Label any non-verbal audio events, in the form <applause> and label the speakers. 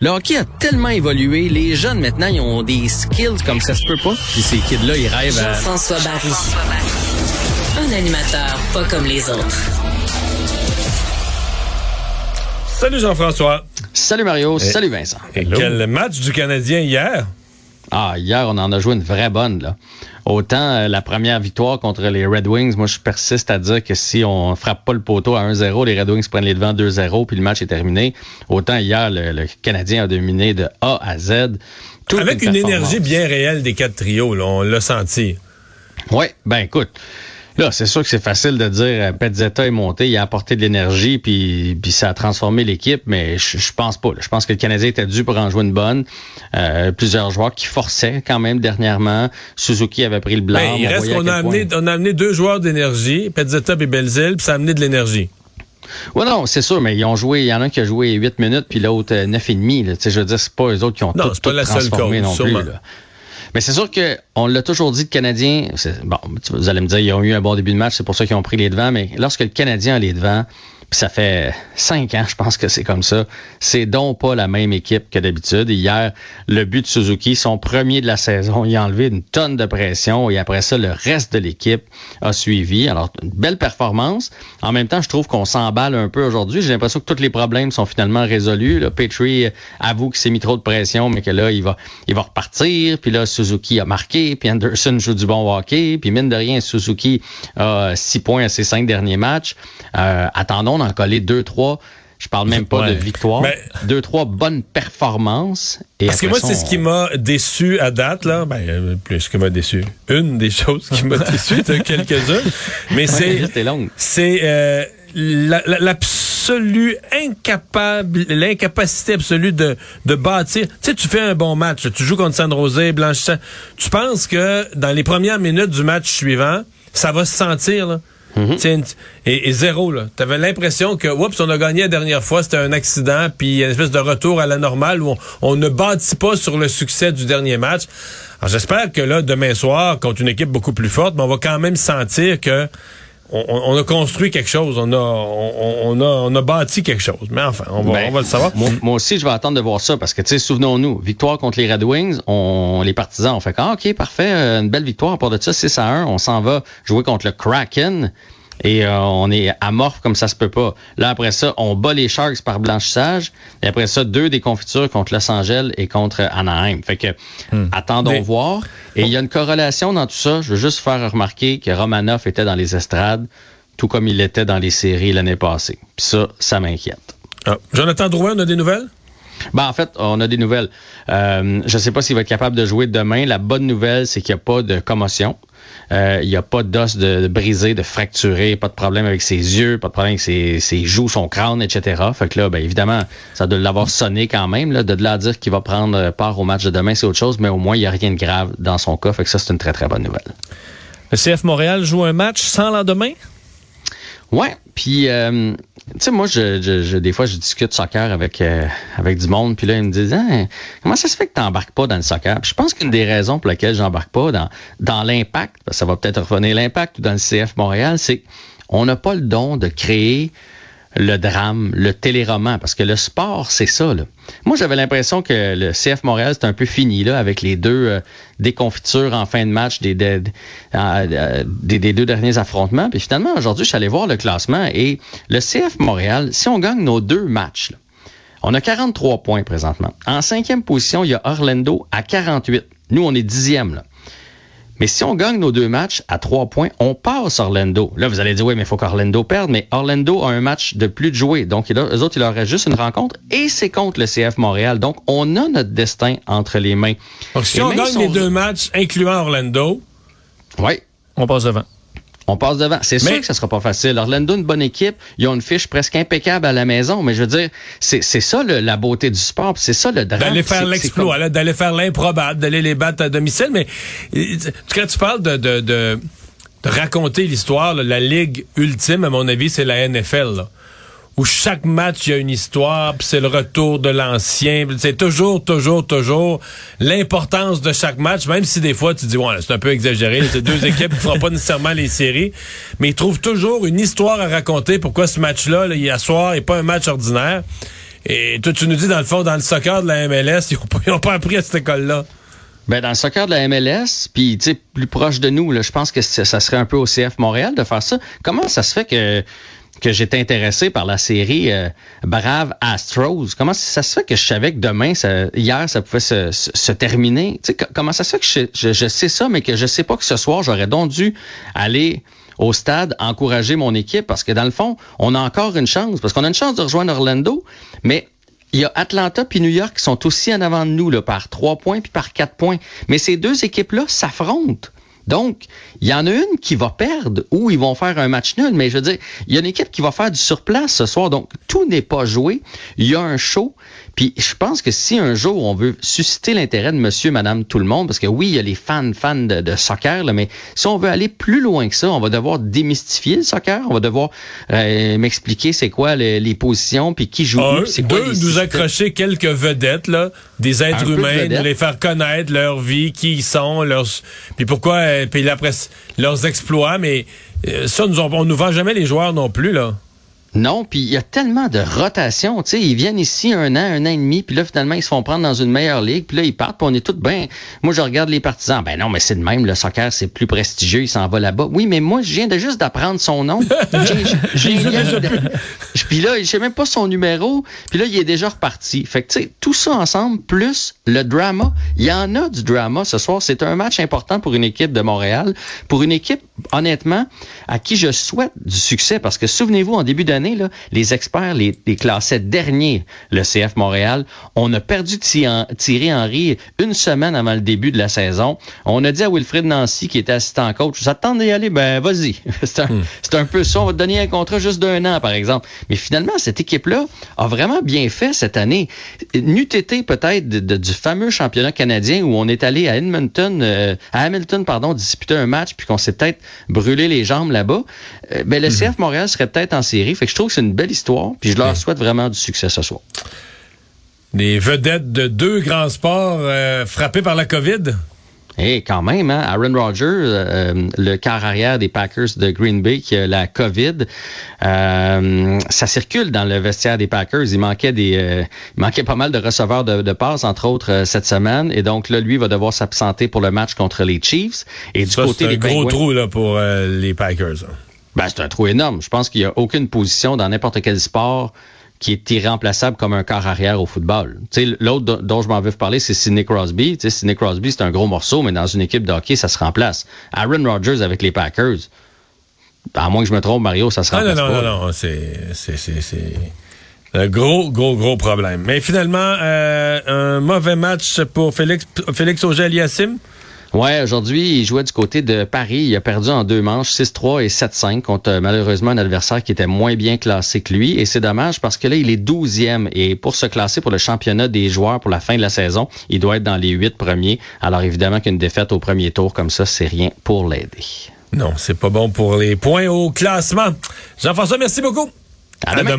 Speaker 1: Le hockey a tellement évolué, les jeunes maintenant, ils ont des skills comme ça se peut pas. Puis ces kids-là, ils rêvent à...
Speaker 2: Jean-François Barry. Un animateur pas comme les autres.
Speaker 3: Salut Jean-François.
Speaker 4: Salut Mario, salut Vincent.
Speaker 3: Et quel match du Canadien hier?
Speaker 4: Ah, hier, on en a joué une vraie bonne, là. Autant euh, la première victoire contre les Red Wings, moi je persiste à dire que si on frappe pas le poteau à 1-0, les Red Wings prennent les devants 2-0 puis le match est terminé. Autant hier, le, le Canadien a dominé de A à Z.
Speaker 3: Avec une énergie bien réelle des quatre trios, là, on l'a senti.
Speaker 4: Oui, ben écoute. Là, c'est sûr que c'est facile de dire euh, Petzetta est monté, il a apporté de l'énergie, puis, puis ça a transformé l'équipe, mais je, je pense pas. là. Je pense que le Canadien était dû pour en jouer une bonne. Euh, plusieurs joueurs qui forçaient quand même dernièrement. Suzuki avait pris le blanc.
Speaker 3: Ben, il
Speaker 4: on
Speaker 3: reste qu'on a
Speaker 4: point-
Speaker 3: amené, on a amené deux joueurs d'énergie, Petzetta et Belzil, puis ça a amené de l'énergie.
Speaker 4: Ouais, non, c'est sûr, mais ils ont joué. Il y en a un qui a joué 8 minutes, puis l'autre euh, neuf et demi. là. Tu sais, je veux dire, c'est pas eux autres qui ont
Speaker 3: Non,
Speaker 4: tout,
Speaker 3: pas
Speaker 4: tout
Speaker 3: la seule
Speaker 4: transformé
Speaker 3: cause,
Speaker 4: non plus. là. Mais c'est sûr que on l'a toujours dit, le Canadien. Bon, vous allez me dire, ils ont eu un bon début de match, c'est pour ça qu'ils ont pris les devants. Mais lorsque le Canadien a les devants, ça fait cinq ans, je pense que c'est comme ça. C'est donc pas la même équipe que d'habitude. Hier, le but de Suzuki, son premier de la saison, il a enlevé une tonne de pression et après ça, le reste de l'équipe a suivi. Alors, une belle performance. En même temps, je trouve qu'on s'emballe un peu aujourd'hui. J'ai l'impression que tous les problèmes sont finalement résolus. Là, Petrie avoue qu'il s'est mis trop de pression, mais que là, il va, il va repartir. Puis là, Suzuki a marqué, puis Anderson joue du bon hockey. Puis mine de rien, Suzuki a six points à ses cinq derniers matchs. Euh, attendons d'en coller deux, trois. Je parle même pas
Speaker 3: Ouais.
Speaker 4: de victoire.
Speaker 3: Mais-
Speaker 4: Deux, trois bonnes performances. Et
Speaker 3: Parce que moi, c'est ce qui m'a déçu à date, là. Ben, euh, plus que m'a déçu. Une des choses qui m'a <laughs> déçu, de quelques-uns. Mais c'est, c'est euh, la- la- l'absolu incapable, l'incapacité absolue de, de bâtir. Tu sais, tu fais un bon match, tu joues contre San Jose, Blanchissant. Tu penses que dans les premières minutes du match suivant, ça va se sentir, là? Tiens, Et, zéro, là. T'avais l'impression que, oups, on a gagné la dernière fois, c'était un accident, puis une espèce de retour à la normale où on, on ne bâtit pas sur le succès du dernier match. Alors, j'espère que là, demain soir, contre une équipe beaucoup plus forte, mais on va quand même sentir que on, on- on a construit quelque chose, on a, on, on a, on a bâti quelque chose. Mais enfin, on va,
Speaker 4: Ben,
Speaker 3: on va le savoir.
Speaker 4: Moi, moi aussi, je vais attendre de voir ça parce que, tu sais, souvenons-nous, victoire contre les Red Wings, on, les partisans ont fait ah, OK, parfait, euh, une belle victoire. À part de ça, 6 à 1, on s'en va jouer contre le Kraken et euh, on est amorphe comme ça se peut pas. Là, après ça, on bat les Sharks par blanchissage et après ça, deux déconfitures contre Los Angeles et contre Anaheim. Fait que, attendons
Speaker 3: Mais-
Speaker 4: voir. Et il y a une corrélation dans tout ça. Je veux juste faire remarquer que Romanov était dans les estrades, tout comme il était dans les séries l'année passée. Puis ça, ça m'inquiète.
Speaker 3: Ah. Jonathan Drouin, on a des nouvelles?
Speaker 4: Ben, en fait, on a des nouvelles. Euh, je ne sais pas s'il va être capable de jouer demain. La bonne nouvelle, c'est qu'il n'y a pas de commotion. Euh, il n'y a pas d'os de, brisé, de fracturé, pas de problème avec ses yeux, pas de problème avec ses, ses joues, son crâne, etc. Fait que là, ben, évidemment, ça doit l'avoir sonné quand même. Là, de là à dire qu'il va prendre part au match de demain, c'est autre chose, mais au moins, il n'y a rien de grave dans son cas. Fait que ça, c'est une très, très bonne nouvelle.
Speaker 5: Le CF Montréal joue un match sans lendemain?
Speaker 4: Ouais, puis euh, tu sais moi je, je, je- des fois je discute soccer avec euh, avec du monde puis là ils me disent Ah, comment ça se fait que tu n'embarques pas dans le soccer? Puis je pense qu'une des raisons pour lesquelles j'embarque pas dans dans l'impact, ça va peut-être revenir l'impact ou dans le CF Montréal, c'est qu'on n'a pas le don de créer le drame, le téléroman, parce que le sport, c'est ça. Là. Moi, j'avais l'impression que le CF Montréal, c'était un peu fini là, avec les deux euh, déconfitures en fin de match des, des, euh, des, des deux derniers affrontements. Puis finalement, aujourd'hui, je suis allé voir le classement et le CF Montréal, si on gagne nos deux matchs, on a 43 points présentement. En cinquième position, il y a Orlando à 48. Nous, on est dixième. Là. Mais si on gagne nos deux matchs à trois points, on passe Orlando. Là, vous allez dire, oui, mais il faut qu'Orlando perde. Mais Orlando a un match de plus de jouer. Donc, il a- eux autres, il leur reste juste une rencontre et c'est contre le CF Montréal. Donc, on a notre destin entre les mains.
Speaker 3: Donc, si
Speaker 4: Et
Speaker 3: on gagne
Speaker 4: si
Speaker 3: les deux matchs, incluant Orlando,
Speaker 4: Oui,
Speaker 5: On passe devant.
Speaker 4: On passe devant. C'est sûr que ça sera pas facile. Orlando, une bonne équipe. Ils ont une fiche presque impeccable à la maison. Mais je veux dire, c'est c'est ça le- la beauté du sport. C'est ça le drame.
Speaker 3: d'aller faire l'exploit,
Speaker 4: comme-
Speaker 3: d'aller faire l'improbable, d'aller les battre à domicile. Mais quand tu parles de, de, de, de raconter l'histoire, là, la ligue ultime, à mon avis, c'est la NFL. là. Où chaque match, il y a une histoire, puis c'est le retour de l'ancien. C'est toujours, toujours, toujours l'importance de chaque match, même si des fois tu dis, ouais, là, c'est un peu exagéré, c'est deux <laughs> équipes qui ne feront pas nécessairement les séries, mais ils trouvent toujours une histoire à raconter pourquoi ce match-là, là, hier soir, n'est pas un match ordinaire. Et toi, tu nous dis, dans le fond, dans le soccer de la MLS, ils n'ont pas, ils ont pas appris à cette école-là.
Speaker 4: Ben, dans le soccer de la MLS, puis tu sais, plus proche de nous, là, je pense que ça serait un peu au CF Montréal de faire ça. Comment ça se fait que que j'étais intéressé par la série euh, Brave Astros. Comment ça se fait que je savais que demain, ça, hier, ça pouvait se, terminer? Tu sais, co- comment ça se fait que je sais ça, mais que je sais pas que ce soir, j'aurais donc dû aller au stade encourager mon équipe? Parce que dans le fond, on a encore une chance parce qu'on a une chance de rejoindre Orlando, mais il y a Atlanta puis New York qui sont aussi en avant de nous là, par trois points puis par quatre points. Mais ces deux équipes-là s'affrontent. Donc, il y en a une qui va perdre ou ils vont faire un match nul, mais je veux dire, il y a une équipe qui va faire du surplace ce soir. Donc, tout n'est pas joué. Il y a un show. Puis, je pense que si un jour on veut susciter l'intérêt de monsieur, madame, tout le monde, parce que oui, il y a les fans, fans de, de soccer, là, mais si on veut aller plus loin que ça, on va devoir démystifier le soccer. On va devoir euh, m'expliquer c'est quoi les, les positions, puis qui joue
Speaker 3: Un,
Speaker 4: où, c'est quoi
Speaker 3: deux,
Speaker 4: les
Speaker 3: nous accrocher quelques vedettes, là, des êtres humains, de les faire connaître leur vie, qui ils sont, leurs, puis pourquoi, euh, puis après, leurs exploits, mais euh, ça, nous, on, on nous vend jamais les joueurs non plus, là.
Speaker 4: Non, puis il y a tellement de rotation, tu sais, ils viennent ici un an, un an et demi, puis là finalement ils se font prendre dans une meilleure ligue, puis là ils partent, puis on est tous ben moi je regarde les partisans, ben non, mais c'est de même le soccer, c'est plus prestigieux, il s'en va là-bas. Oui, mais moi je viens de juste d'apprendre son nom. <laughs> J'ai- Puis là, je sais même pas son numéro, puis là il est déjà reparti. Fait que tu sais, tout ça ensemble plus le drama, il y en a du drama ce soir, c'est un match important pour une équipe de Montréal, pour une équipe honnêtement à qui je souhaite du succès parce que souvenez-vous en début d'année là, les experts les, les classaient dernier le CF Montréal. On a perdu Thi- Thierry Henry une semaine avant le début de la saison. On a dit à Wilfred Nancy qui était assistant coach, te tente d'y aller, ben vas-y. <laughs> c'est un, c'est un peu ça. On va te donner un contrat juste d'un an par exemple. Mais finalement cette équipe-là a vraiment bien fait cette année. N'eût été peut-être de- de- du fameux championnat canadien où on est allé à Edmonton, euh, à Hamilton pardon, disputer un match puis qu'on s'est peut-être brûlé les jambes là-bas. euh, ben le CF Montréal serait peut-être en série. Fait que je trouve que c'est une belle histoire. Puis je leur souhaite vraiment du succès ce soir.
Speaker 3: Des vedettes de deux grands sports euh, frappés par la COVID?
Speaker 4: Et quand même, hein, Aaron Rodgers, euh, le quart arrière des Packers de Green Bay, qui a la COVID, euh, ça circule dans le vestiaire des Packers. Il manquait des, euh, il manquait pas mal de receveurs de, de passes, entre autres euh, cette semaine. Et donc là, lui va devoir s'absenter pour le match contre les Chiefs. Et du
Speaker 3: Ça,
Speaker 4: côté
Speaker 3: c'est un
Speaker 4: des
Speaker 3: gros
Speaker 4: Penguins-
Speaker 3: trou, là, pour euh, les Packers. hein.
Speaker 4: Ben, c'est un trou énorme. Je pense qu'il n'y a aucune position dans n'importe quel sport qui est irremplaçable comme un quart arrière au football. L'autre dont- je m'en veux parler, c'est Sidney Crosby. Sidney Crosby, c'est un gros morceau, mais dans une équipe de hockey, ça se remplace. Aaron Rodgers avec les Packers, à moins que je me trompe, Mario, ça se
Speaker 3: Ah, non,
Speaker 4: remplace
Speaker 3: non,
Speaker 4: pas.
Speaker 3: non, non, c'est, c'est, c'est, c'est un gros, gros, gros problème. Mais finalement, euh, un mauvais match pour Félix, Félix Auger-Aliassime.
Speaker 4: Ouais, aujourd'hui, il jouait du côté de Paris. Il a perdu en deux manches, 6-3 et 7-5 contre euh, malheureusement un adversaire qui était moins bien classé que lui. Et c'est dommage parce que là, il est 12e. Et pour se classer pour le championnat des joueurs pour la fin de la saison, il doit être dans les huit premiers. Alors évidemment qu'une défaite au premier tour comme ça, c'est rien pour l'aider.
Speaker 3: Non, c'est pas bon pour les points au classement. Jean-François, merci beaucoup.
Speaker 4: À demain.